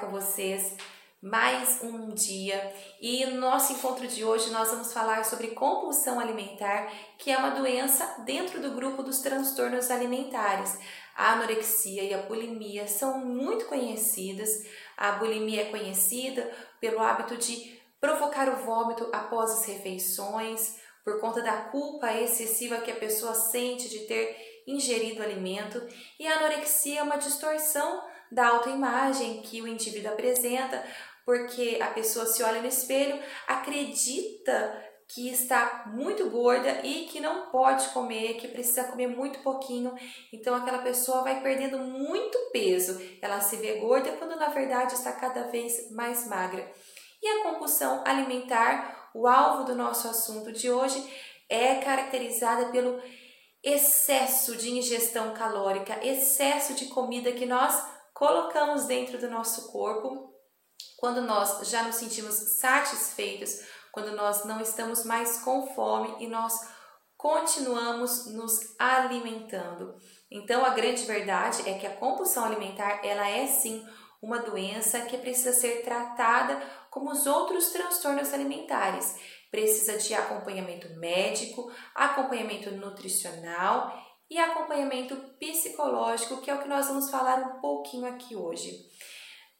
com vocês mais um dia e no nosso encontro de hoje nós vamos falar sobre compulsão alimentar, que é uma doença dentro do grupo dos transtornos alimentares. A anorexia e a bulimia são muito conhecidas. A bulimia é conhecida pelo hábito de provocar o vômito após as refeições, por conta da culpa excessiva que a pessoa sente de ter ingerido alimento, e a anorexia é uma distorção da autoimagem que o indivíduo apresenta, porque a pessoa se olha no espelho, acredita que está muito gorda e que não pode comer, que precisa comer muito pouquinho. Então aquela pessoa vai perdendo muito peso. Ela se vê gorda quando na verdade está cada vez mais magra. E a compulsão alimentar, o alvo do nosso assunto de hoje, é caracterizada pelo excesso de ingestão calórica, excesso de comida que nós colocamos dentro do nosso corpo quando nós já nos sentimos satisfeitos, quando nós não estamos mais com fome e nós continuamos nos alimentando. Então, a grande verdade é que a compulsão alimentar, ela é sim uma doença que precisa ser tratada como os outros transtornos alimentares. Precisa de acompanhamento médico, acompanhamento nutricional e acompanhamento psicológico, que é o que nós vamos falar um pouquinho aqui hoje.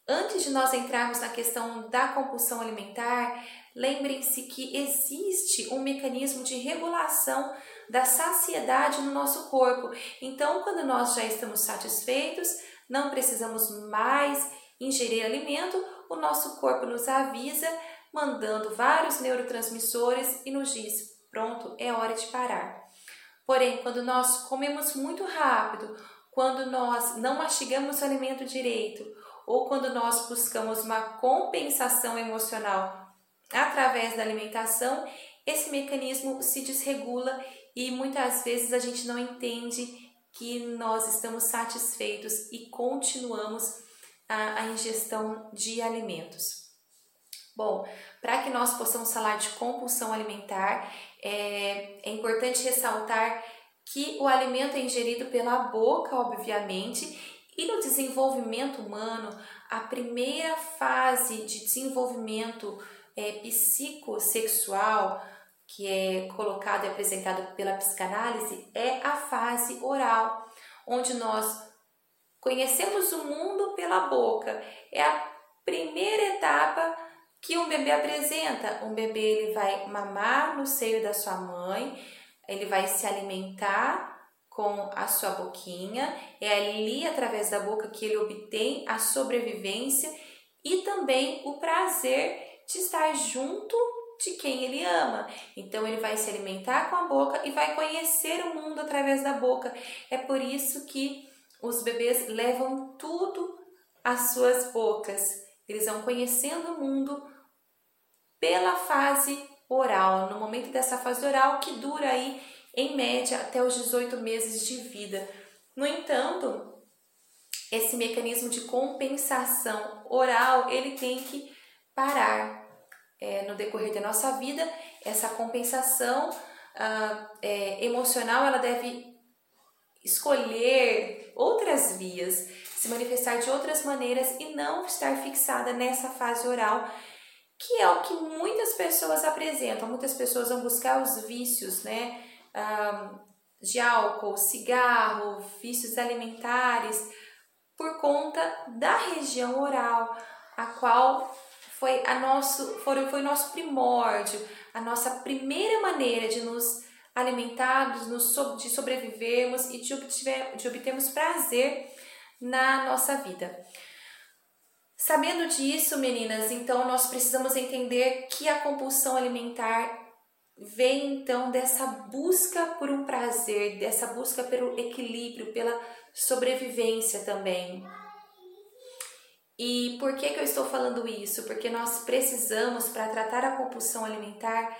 Antes de nós entrarmos na questão da compulsão alimentar, lembrem-se que existe um mecanismo de regulação da saciedade no nosso corpo. Então, quando nós já estamos satisfeitos, não precisamos mais ingerir alimento, o nosso corpo nos avisa, mandando vários neurotransmissores e nos diz: pronto, é hora de parar. Porém, quando nós comemos muito rápido, quando nós não mastigamos o alimento direito, ou quando nós buscamos uma compensação emocional através da alimentação, esse mecanismo se desregula e muitas vezes a gente não entende que nós estamos satisfeitos e continuamos a, a ingestão de alimentos. Bom, para que nós possamos falar de compulsão alimentar, é, é importante ressaltar que o alimento é ingerido pela boca, obviamente, e no desenvolvimento humano, a primeira fase de desenvolvimento é, psicossexual, que é colocado e apresentado pela psicanálise, é a fase oral, onde nós conhecemos o mundo pela boca. É a primeira etapa que um bebê apresenta. Um bebê ele vai mamar no seio da sua mãe, ele vai se alimentar com a sua boquinha, é ali através da boca que ele obtém a sobrevivência e também o prazer de estar junto de quem ele ama. Então ele vai se alimentar com a boca e vai conhecer o mundo através da boca. É por isso que os bebês levam tudo às suas bocas. Eles vão conhecendo o mundo pela fase oral, no momento dessa fase oral que dura aí em média até os 18 meses de vida. No entanto, esse mecanismo de compensação oral ele tem que parar é, no decorrer da nossa vida. Essa compensação ah, é, emocional ela deve escolher outras vias, se manifestar de outras maneiras e não estar fixada nessa fase oral, que é o que muitas pessoas apresentam. Muitas pessoas vão buscar os vícios, né? de álcool, cigarro, vícios alimentares, por conta da região oral, a qual foi a nosso foi, foi nosso primórdio, a nossa primeira maneira de nos alimentarmos, de sobrevivermos e de, obtiver, de obtermos prazer na nossa vida. Sabendo disso, meninas, então nós precisamos entender que a compulsão alimentar vem então dessa busca por um prazer, dessa busca pelo equilíbrio, pela sobrevivência também. E por que, que eu estou falando isso? Porque nós precisamos, para tratar a compulsão alimentar,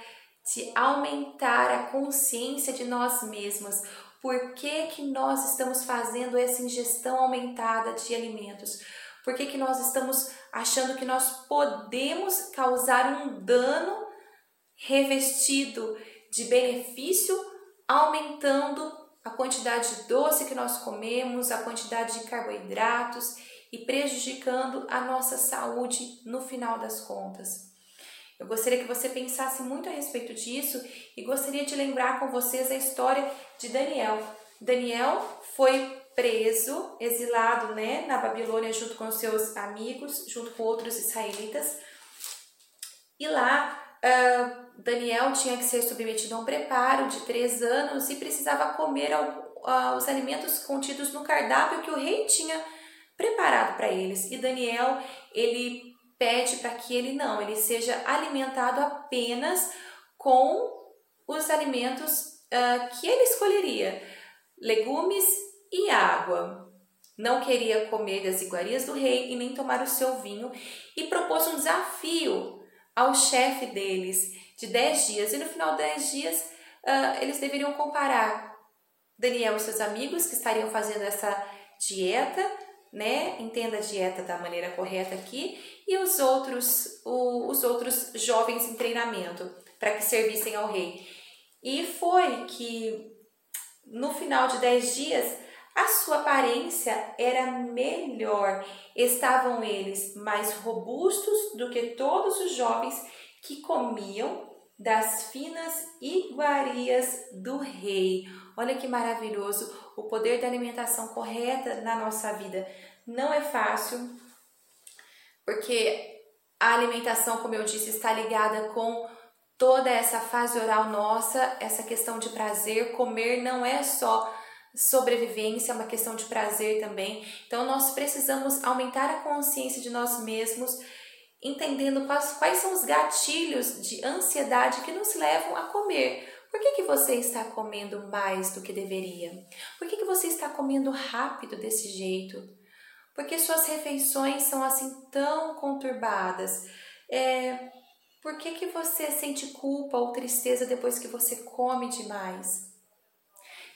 de aumentar a consciência de nós mesmas. Por que, que nós estamos fazendo essa ingestão aumentada de alimentos? Por que, que nós estamos achando que nós podemos causar um dano revestido de benefício, aumentando a quantidade de doce que nós comemos, a quantidade de carboidratos e prejudicando a nossa saúde no final das contas. Eu gostaria que você pensasse muito a respeito disso e gostaria de lembrar com vocês a história de Daniel. Daniel foi preso, exilado né, na Babilônia junto com seus amigos, junto com outros israelitas. E lá uh, Daniel tinha que ser submetido a um preparo de três anos e precisava comer uh, os alimentos contidos no cardápio que o rei tinha preparado para eles. E Daniel, ele pede para que ele não, ele seja alimentado apenas com os alimentos uh, que ele escolheria, legumes e água. Não queria comer das iguarias do rei e nem tomar o seu vinho e propôs um desafio ao chefe deles de 10 dias. E no final de 10 dias, uh, eles deveriam comparar Daniel e seus amigos que estariam fazendo essa dieta, né? Entenda a dieta da maneira correta aqui, e os outros, o, os outros jovens em treinamento para que servissem ao rei. E foi que no final de 10 dias a sua aparência era melhor. Estavam eles mais robustos do que todos os jovens que comiam das finas iguarias do rei. Olha que maravilhoso o poder da alimentação correta na nossa vida. Não é fácil, porque a alimentação, como eu disse, está ligada com toda essa fase oral nossa, essa questão de prazer. Comer não é só sobrevivência, é uma questão de prazer também. Então, nós precisamos aumentar a consciência de nós mesmos, entendendo quais, quais são os gatilhos de ansiedade que nos levam a comer. Por que, que você está comendo mais do que deveria? Por que, que você está comendo rápido desse jeito? Porque suas refeições são assim tão conturbadas? É, por que, que você sente culpa ou tristeza depois que você come demais?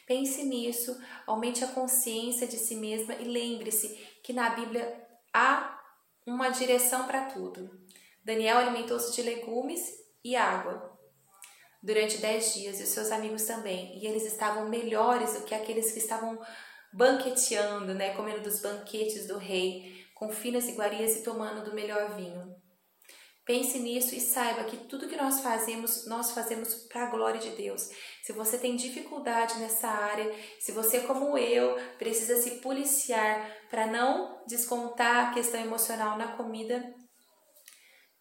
Pense nisso, aumente a consciência de si mesma e lembre-se que na Bíblia há uma direção para tudo. Daniel alimentou-se de legumes e água durante dez dias, e os seus amigos também, e eles estavam melhores do que aqueles que estavam banqueteando, né, comendo dos banquetes do rei, com finas iguarias e tomando do melhor vinho. Pense nisso e saiba que tudo que nós fazemos, nós fazemos para a glória de Deus. Se você tem dificuldade nessa área, se você, como eu, precisa se policiar para não descontar a questão emocional na comida,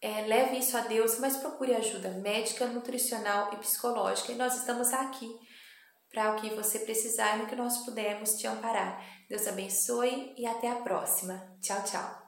é, leve isso a Deus, mas procure ajuda médica, nutricional e psicológica. E nós estamos aqui para o que você precisar e no que nós pudermos te amparar. Deus abençoe e até a próxima. Tchau, tchau.